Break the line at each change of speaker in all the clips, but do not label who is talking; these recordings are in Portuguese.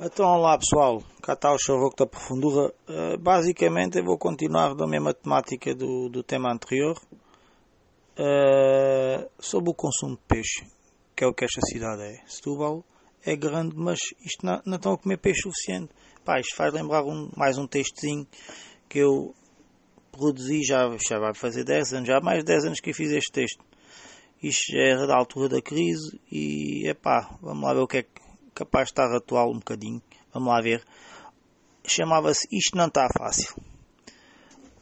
Então lá pessoal, cá está o Chavoco da Profundura. Uh, basicamente eu vou continuar da mesma temática do, do tema anterior uh, sobre o consumo de peixe, que é o que esta cidade é. Setúbal é grande, mas isto não, não estão a comer peixe suficiente. Pá, isto faz lembrar um, mais um textozinho que eu produzi já, já vai fazer 10 anos, já há mais de 10 anos que eu fiz este texto. Isto já era da altura da crise e é pá, vamos lá ver o que é que capaz de estar atual um bocadinho. Vamos lá ver. Chamava-se Isto Não Está Fácil.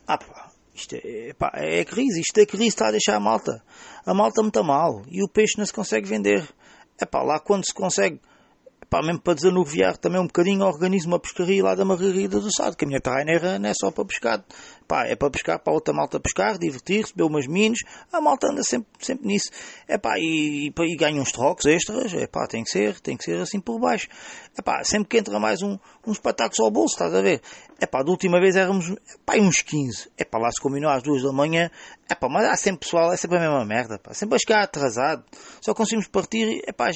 Ah pá, isto é, pá, é crise, isto é crise está a deixar a malta. A malta muito mal e o peixe não se consegue vender. É pá, lá quando se consegue pá, mesmo para desanuviar também um bocadinho o organismo a pescaria lá da Margarida do Sado, que a minha terra não é só para pescar, pá, é para pescar, para outra malta pescar, divertir-se, beber umas minis, a malta anda sempre, sempre nisso, é pá, e, e, e ganha uns trocos extras, é pá, tem que ser, tem que ser assim por baixo, é pá, sempre que entra mais um, uns patacos ao bolso, estás a ver, é pá, da última vez éramos, pá, uns 15, é pá, lá se combinou às duas da manhã, é pá, mas há sempre pessoal, é sempre a mesma merda, pá, sempre a chegar atrasado, só conseguimos partir, é pá,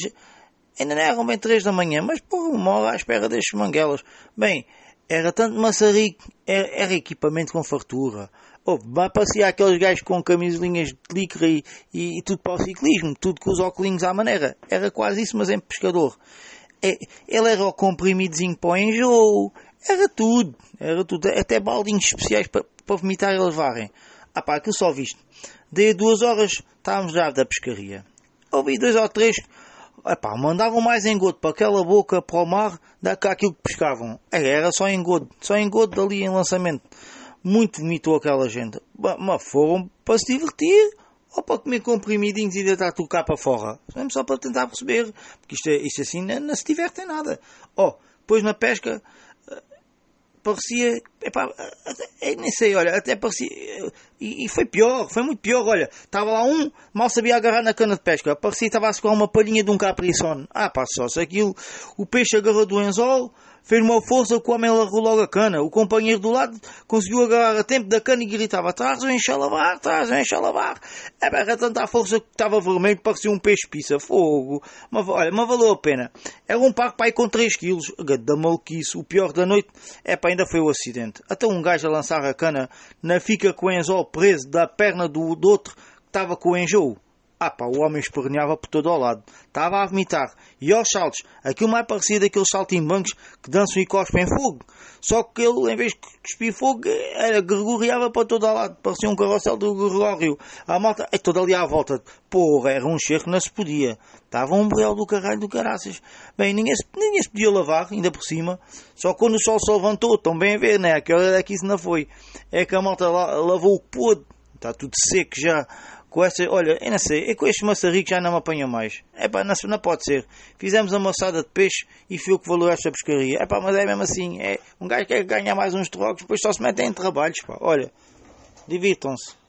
Ainda não eram bem três da manhã, mas porra, uma hora à espera destes manguelas. Bem, era tanto maçarico, era, era equipamento com fartura. Oh, vai passear aqueles gajos com camisolinhas de licra e, e, e, tudo para o ciclismo, tudo com os óculos à maneira. Era quase isso, mas em pescador. É, ele era o comprimidozinho para o enjoo, era tudo, era tudo, até baldinhos especiais para, para vomitar e levarem. Ah pá, aquilo só visto. Daí duas horas estávamos já da pescaria. Ouvi dois ou três Epá, mandavam mais engodo para aquela boca para o mar do que aquilo que pescavam. É, era só engodo, só engodo dali em lançamento. Muito vomitou aquela gente. Mas foram para se divertir ou para comer comprimidinhos e deitar tudo cá para fora. Mesmo só para tentar perceber. Porque isto, é, isto assim não, não se divertem nada. Oh, depois na pesca parecia, epá, nem sei, olha, até parecia, e, e, foi pior, foi muito pior, olha, estava lá um, mal sabia agarrar na cana de pesca, parecia que estava a uma palhinha de um capriçone, ah pá, só se aquilo, o peixe agarrou do anzol, fez uma força que o homem largou logo a cana. O companheiro do lado conseguiu agarrar a tempo da cana e gritava: Traz o enxalavar, traz o enxalavar. É era tanta força que estava vermelho, parecia um peixe pizza. Fogo. Mas olha, mas valeu a pena. Era um parque pai com 3 quilos. Da maluquice. O pior da noite é para ainda foi o acidente. Até um gajo a lançar a cana na fica com o anzol preso da perna do, do outro que estava com o enjoo. Ah pá, o homem esperneava por todo o lado. Estava a vomitar. E aos saltos, aquilo mais parecia daqueles saltimbancos que dançam e cospem fogo. Só que ele, em vez de cuspir fogo, era, gregoriava para todo o lado. Parecia um carrossel do Gregório. A malta, é toda ali à volta. Porra, era um cheiro que não se podia. Estava um brel do caralho do caraças. Bem, ninguém se, ninguém se podia lavar, ainda por cima. Só quando o sol se levantou, estão bem a ver, né? Aquela hora daqui isso não foi. É que a malta lavou o podre. Está tudo seco já com essa, olha, eu não sei, é com este maçarico já não me apanha mais. É pá, não, não pode ser. Fizemos a moçada de peixe e foi o que valeu esta pescaria. É pá, mas é mesmo assim, é, um gajo quer ganhar mais uns trocos, depois só se metem em trabalhos, pá. Olha, divirtam-se.